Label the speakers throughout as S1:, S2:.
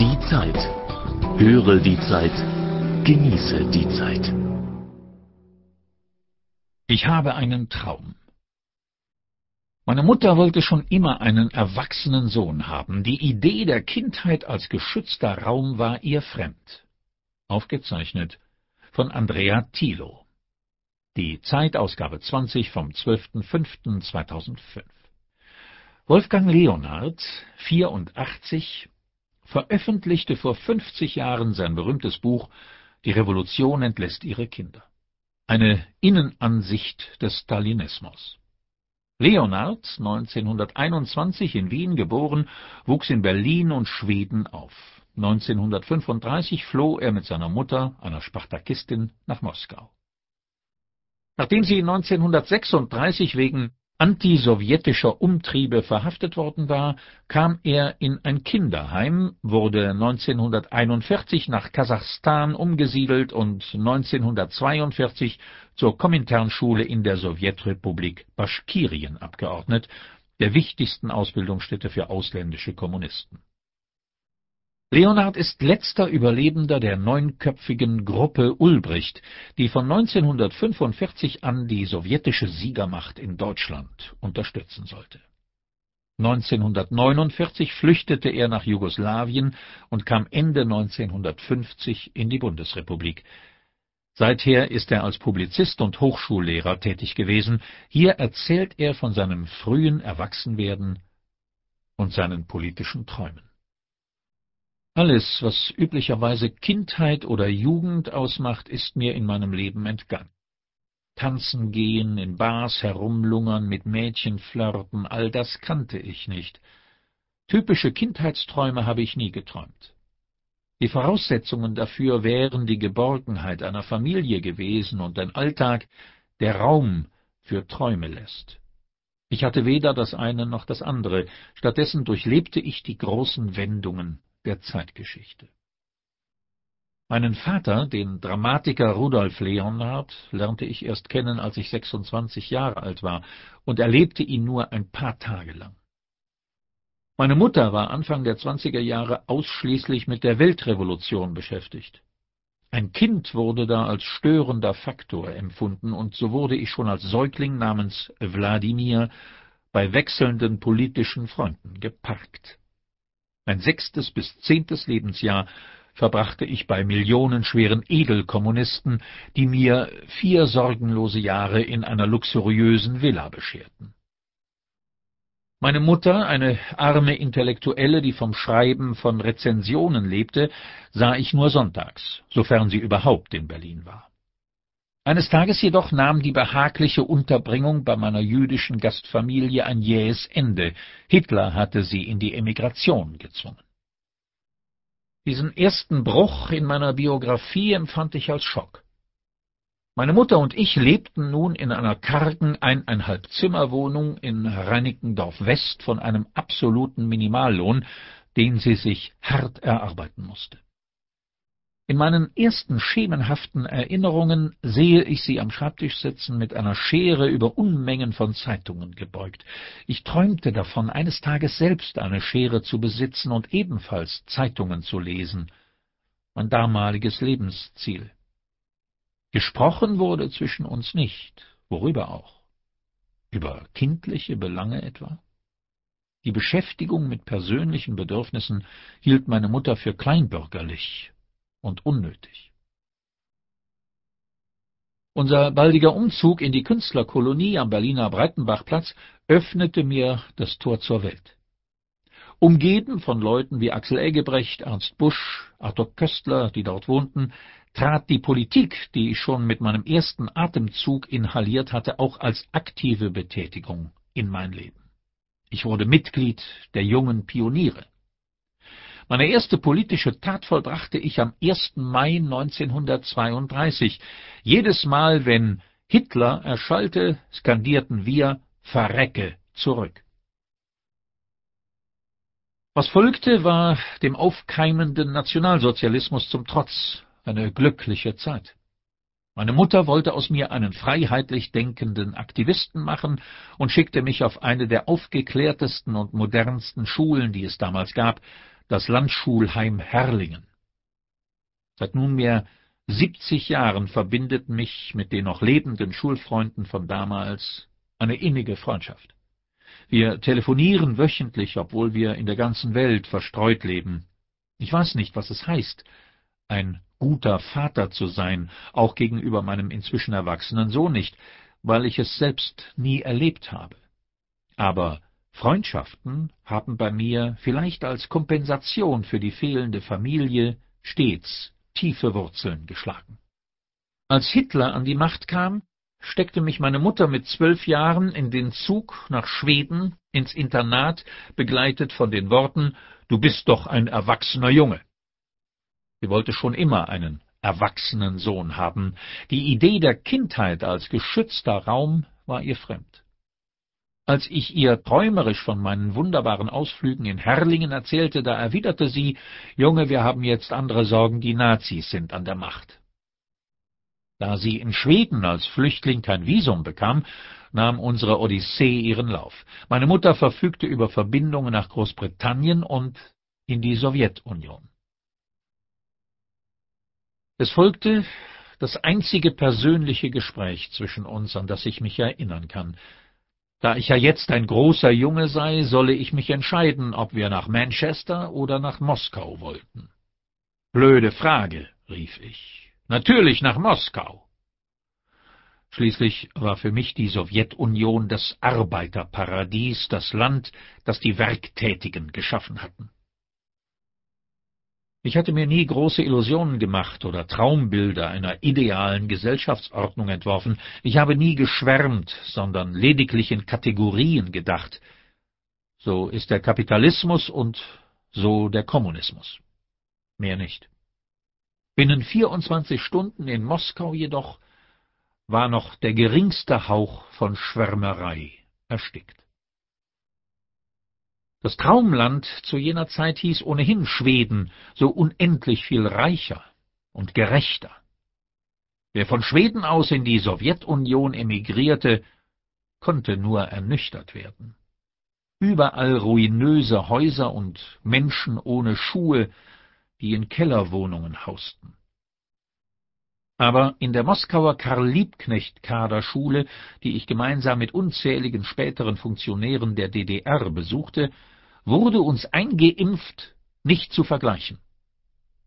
S1: Die Zeit. Höre die Zeit. Genieße die Zeit.
S2: Ich habe einen Traum. Meine Mutter wollte schon immer einen erwachsenen Sohn haben. Die Idee der Kindheit als geschützter Raum war ihr fremd. Aufgezeichnet von Andrea Thilo. Die Zeitausgabe 20 vom 12.05.2005. Wolfgang Leonhard, 84, veröffentlichte vor 50 Jahren sein berühmtes Buch Die Revolution entlässt ihre Kinder. Eine Innenansicht des Stalinismus. Leonhard, 1921 in Wien geboren, wuchs in Berlin und Schweden auf. 1935 floh er mit seiner Mutter, einer Spartakistin, nach Moskau. Nachdem sie 1936 wegen antisowjetischer Umtriebe verhaftet worden war, kam er in ein Kinderheim, wurde 1941 nach Kasachstan umgesiedelt und 1942 zur Kominternschule in der Sowjetrepublik Baschkirien abgeordnet, der wichtigsten Ausbildungsstätte für ausländische Kommunisten Leonhard ist letzter Überlebender der neunköpfigen Gruppe Ulbricht, die von 1945 an die sowjetische Siegermacht in Deutschland unterstützen sollte. 1949 flüchtete er nach Jugoslawien und kam Ende 1950 in die Bundesrepublik. Seither ist er als Publizist und Hochschullehrer tätig gewesen. Hier erzählt er von seinem frühen Erwachsenwerden und seinen politischen Träumen alles, was üblicherweise Kindheit oder Jugend ausmacht, ist mir in meinem Leben entgangen. Tanzen gehen, in Bars herumlungern, mit Mädchen flirten, all das kannte ich nicht. Typische Kindheitsträume habe ich nie geträumt. Die Voraussetzungen dafür wären die Geborgenheit einer Familie gewesen und ein Alltag, der Raum für Träume lässt. Ich hatte weder das eine noch das andere, stattdessen durchlebte ich die großen Wendungen der Zeitgeschichte. Meinen Vater, den Dramatiker Rudolf Leonhard, lernte ich erst kennen, als ich 26 Jahre alt war und erlebte ihn nur ein paar Tage lang. Meine Mutter war Anfang der 20er Jahre ausschließlich mit der Weltrevolution beschäftigt. Ein Kind wurde da als störender Faktor empfunden, und so wurde ich schon als Säugling namens Wladimir bei wechselnden politischen Freunden geparkt. Mein sechstes bis zehntes Lebensjahr verbrachte ich bei millionenschweren Edelkommunisten, die mir vier sorgenlose Jahre in einer luxuriösen Villa bescherten. Meine Mutter, eine arme Intellektuelle, die vom Schreiben von Rezensionen lebte, sah ich nur sonntags, sofern sie überhaupt in Berlin war. Eines Tages jedoch nahm die behagliche Unterbringung bei meiner jüdischen Gastfamilie ein jähes Ende. Hitler hatte sie in die Emigration gezwungen. Diesen ersten Bruch in meiner Biografie empfand ich als Schock. Meine Mutter und ich lebten nun in einer kargen eineinhalb Zimmerwohnung in Reinickendorf West von einem absoluten Minimallohn, den sie sich hart erarbeiten musste. In meinen ersten schemenhaften Erinnerungen sehe ich sie am Schreibtisch sitzen, mit einer Schere über Unmengen von Zeitungen gebeugt. Ich träumte davon, eines Tages selbst eine Schere zu besitzen und ebenfalls Zeitungen zu lesen. Mein damaliges Lebensziel. Gesprochen wurde zwischen uns nicht. Worüber auch? Über kindliche Belange etwa? Die Beschäftigung mit persönlichen Bedürfnissen hielt meine Mutter für kleinbürgerlich und unnötig. Unser baldiger Umzug in die Künstlerkolonie am Berliner Breitenbachplatz öffnete mir das Tor zur Welt. Umgeben von Leuten wie Axel Eggebrecht, Ernst Busch, Arthur Köstler, die dort wohnten, trat die Politik, die ich schon mit meinem ersten Atemzug inhaliert hatte, auch als aktive Betätigung in mein Leben. Ich wurde Mitglied der jungen Pioniere. Meine erste politische Tat vollbrachte ich am 1. Mai 1932. Jedes Mal, wenn Hitler erschallte, skandierten wir Verrecke zurück. Was folgte, war dem aufkeimenden Nationalsozialismus zum Trotz eine glückliche Zeit. Meine Mutter wollte aus mir einen freiheitlich denkenden Aktivisten machen und schickte mich auf eine der aufgeklärtesten und modernsten Schulen, die es damals gab, das Landschulheim Herrlingen. Seit nunmehr siebzig Jahren verbindet mich mit den noch lebenden Schulfreunden von damals eine innige Freundschaft. Wir telefonieren wöchentlich, obwohl wir in der ganzen Welt verstreut leben. Ich weiß nicht, was es heißt, ein guter Vater zu sein, auch gegenüber meinem inzwischen erwachsenen Sohn nicht, weil ich es selbst nie erlebt habe. Aber Freundschaften haben bei mir, vielleicht als Kompensation für die fehlende Familie, stets tiefe Wurzeln geschlagen. Als Hitler an die Macht kam, steckte mich meine Mutter mit zwölf Jahren in den Zug nach Schweden ins Internat, begleitet von den Worten Du bist doch ein erwachsener Junge. Sie wollte schon immer einen erwachsenen Sohn haben. Die Idee der Kindheit als geschützter Raum war ihr fremd. Als ich ihr träumerisch von meinen wunderbaren Ausflügen in Herrlingen erzählte, da erwiderte sie, Junge, wir haben jetzt andere Sorgen, die Nazis sind an der Macht. Da sie in Schweden als Flüchtling kein Visum bekam, nahm unsere Odyssee ihren Lauf. Meine Mutter verfügte über Verbindungen nach Großbritannien und in die Sowjetunion. Es folgte das einzige persönliche Gespräch zwischen uns, an das ich mich erinnern kann. Da ich ja jetzt ein großer Junge sei, solle ich mich entscheiden, ob wir nach Manchester oder nach Moskau wollten. Blöde Frage, rief ich. Natürlich nach Moskau. Schließlich war für mich die Sowjetunion das Arbeiterparadies, das Land, das die Werktätigen geschaffen hatten. Ich hatte mir nie große Illusionen gemacht oder Traumbilder einer idealen Gesellschaftsordnung entworfen. Ich habe nie geschwärmt, sondern lediglich in Kategorien gedacht. So ist der Kapitalismus und so der Kommunismus. Mehr nicht. Binnen 24 Stunden in Moskau jedoch war noch der geringste Hauch von Schwärmerei erstickt. Das Traumland zu jener Zeit hieß ohnehin Schweden, so unendlich viel reicher und gerechter. Wer von Schweden aus in die Sowjetunion emigrierte, konnte nur ernüchtert werden. Überall ruinöse Häuser und Menschen ohne Schuhe, die in Kellerwohnungen hausten. Aber in der Moskauer Karl-Liebknecht-Kaderschule, die ich gemeinsam mit unzähligen späteren Funktionären der DDR besuchte, wurde uns eingeimpft, nicht zu vergleichen.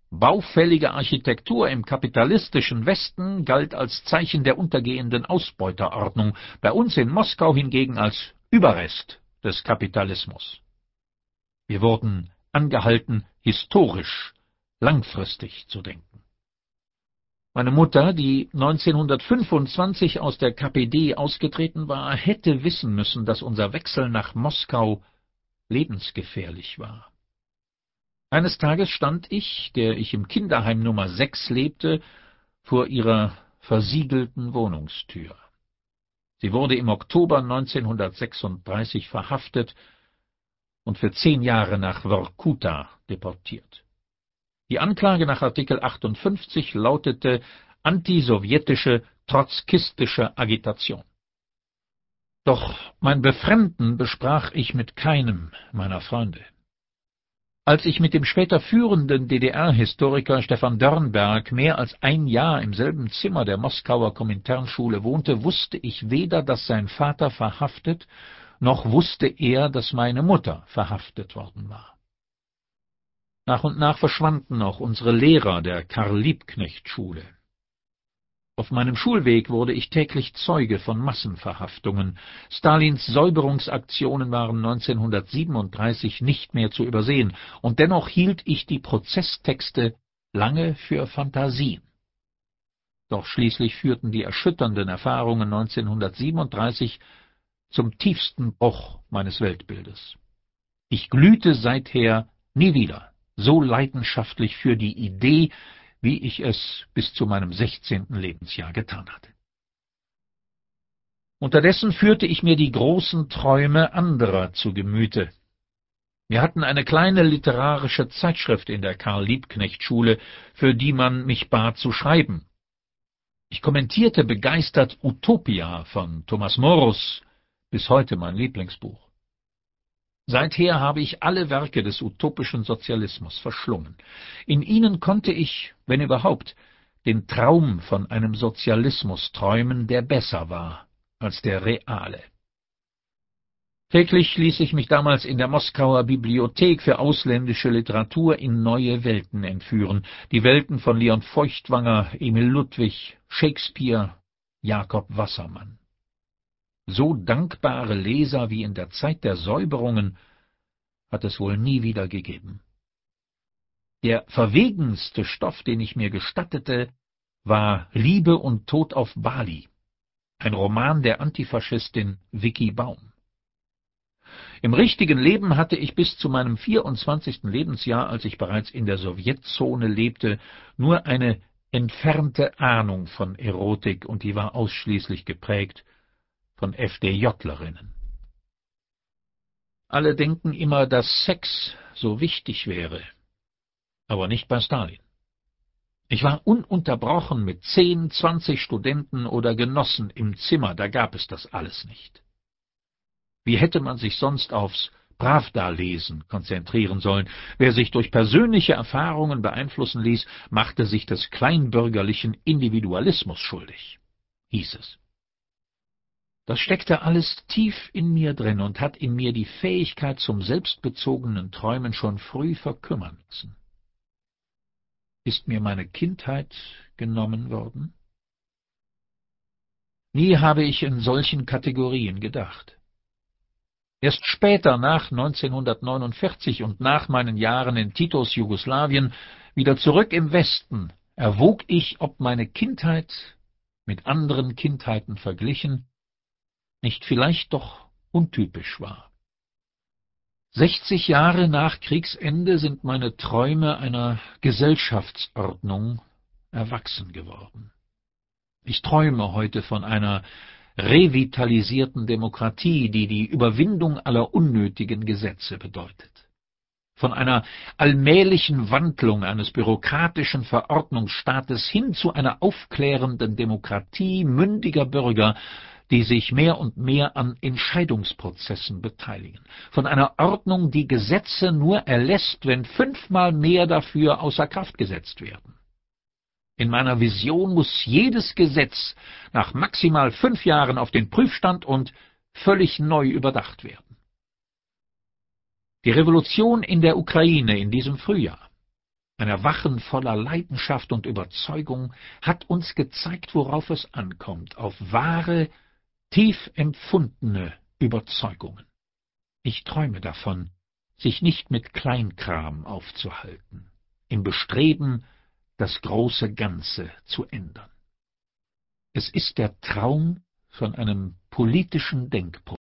S2: Baufällige Architektur im kapitalistischen Westen galt als Zeichen der untergehenden Ausbeuterordnung, bei uns in Moskau hingegen als Überrest des Kapitalismus. Wir wurden angehalten, historisch, langfristig zu denken. Meine Mutter, die 1925 aus der KPD ausgetreten war, hätte wissen müssen, dass unser Wechsel nach Moskau lebensgefährlich war. Eines Tages stand ich, der ich im Kinderheim Nummer 6 lebte, vor ihrer versiegelten Wohnungstür. Sie wurde im Oktober 1936 verhaftet und für zehn Jahre nach Workuta deportiert. Die Anklage nach Artikel 58 lautete antisowjetische, trotzkistische Agitation. Doch mein Befremden besprach ich mit keinem meiner Freunde. Als ich mit dem später führenden DDR-Historiker Stefan Dörnberg mehr als ein Jahr im selben Zimmer der Moskauer Kominternschule wohnte, wusste ich weder, dass sein Vater verhaftet, noch wusste er, dass meine Mutter verhaftet worden war. Nach und nach verschwanden auch unsere Lehrer der Karl-Liebknecht-Schule. Auf meinem Schulweg wurde ich täglich Zeuge von Massenverhaftungen. Stalins Säuberungsaktionen waren 1937 nicht mehr zu übersehen, und dennoch hielt ich die Prozesstexte lange für Fantasien. Doch schließlich führten die erschütternden Erfahrungen 1937 zum tiefsten Bruch meines Weltbildes. Ich glühte seither nie wieder so leidenschaftlich für die Idee, wie ich es bis zu meinem sechzehnten Lebensjahr getan hatte. Unterdessen führte ich mir die großen Träume anderer zu Gemüte. Wir hatten eine kleine literarische Zeitschrift in der Karl-Liebknecht-Schule, für die man mich bat zu schreiben. Ich kommentierte begeistert Utopia von Thomas Morus, bis heute mein Lieblingsbuch. Seither habe ich alle Werke des utopischen Sozialismus verschlungen. In ihnen konnte ich, wenn überhaupt, den Traum von einem Sozialismus träumen, der besser war als der reale. Täglich ließ ich mich damals in der Moskauer Bibliothek für ausländische Literatur in neue Welten entführen, die Welten von Leon Feuchtwanger, Emil Ludwig, Shakespeare, Jakob Wassermann. So dankbare Leser wie in der Zeit der Säuberungen hat es wohl nie wieder gegeben. Der verwegenste Stoff, den ich mir gestattete, war Liebe und Tod auf Bali, ein Roman der Antifaschistin Vicky Baum. Im richtigen Leben hatte ich bis zu meinem 24. Lebensjahr, als ich bereits in der Sowjetzone lebte, nur eine entfernte Ahnung von Erotik, und die war ausschließlich geprägt von FDJlerinnen. Alle denken immer, dass Sex so wichtig wäre, aber nicht bei Stalin. Ich war ununterbrochen mit zehn, zwanzig Studenten oder Genossen im Zimmer, da gab es das alles nicht. Wie hätte man sich sonst aufs Pravda-Lesen konzentrieren sollen? Wer sich durch persönliche Erfahrungen beeinflussen ließ, machte sich des kleinbürgerlichen Individualismus schuldig, hieß es. Das steckte alles tief in mir drin und hat in mir die Fähigkeit zum selbstbezogenen Träumen schon früh verkümmern lassen. Ist mir meine Kindheit genommen worden? Nie habe ich in solchen Kategorien gedacht. Erst später, nach 1949 und nach meinen Jahren in Titos Jugoslawien, wieder zurück im Westen, erwog ich, ob meine Kindheit mit anderen Kindheiten verglichen nicht vielleicht doch untypisch war. Sechzig Jahre nach Kriegsende sind meine Träume einer Gesellschaftsordnung erwachsen geworden. Ich träume heute von einer revitalisierten Demokratie, die die Überwindung aller unnötigen Gesetze bedeutet. Von einer allmählichen Wandlung eines bürokratischen Verordnungsstaates hin zu einer aufklärenden Demokratie mündiger Bürger, die sich mehr und mehr an Entscheidungsprozessen beteiligen, von einer Ordnung, die Gesetze nur erlässt, wenn fünfmal mehr dafür außer Kraft gesetzt werden. In meiner Vision muss jedes Gesetz nach maximal fünf Jahren auf den Prüfstand und völlig neu überdacht werden. Die Revolution in der Ukraine in diesem Frühjahr, ein Erwachen voller Leidenschaft und Überzeugung, hat uns gezeigt, worauf es ankommt, auf wahre, tief empfundene Überzeugungen. Ich träume davon, sich nicht mit Kleinkram aufzuhalten, im Bestreben, das große Ganze zu ändern. Es ist der Traum von einem politischen Denkprozess.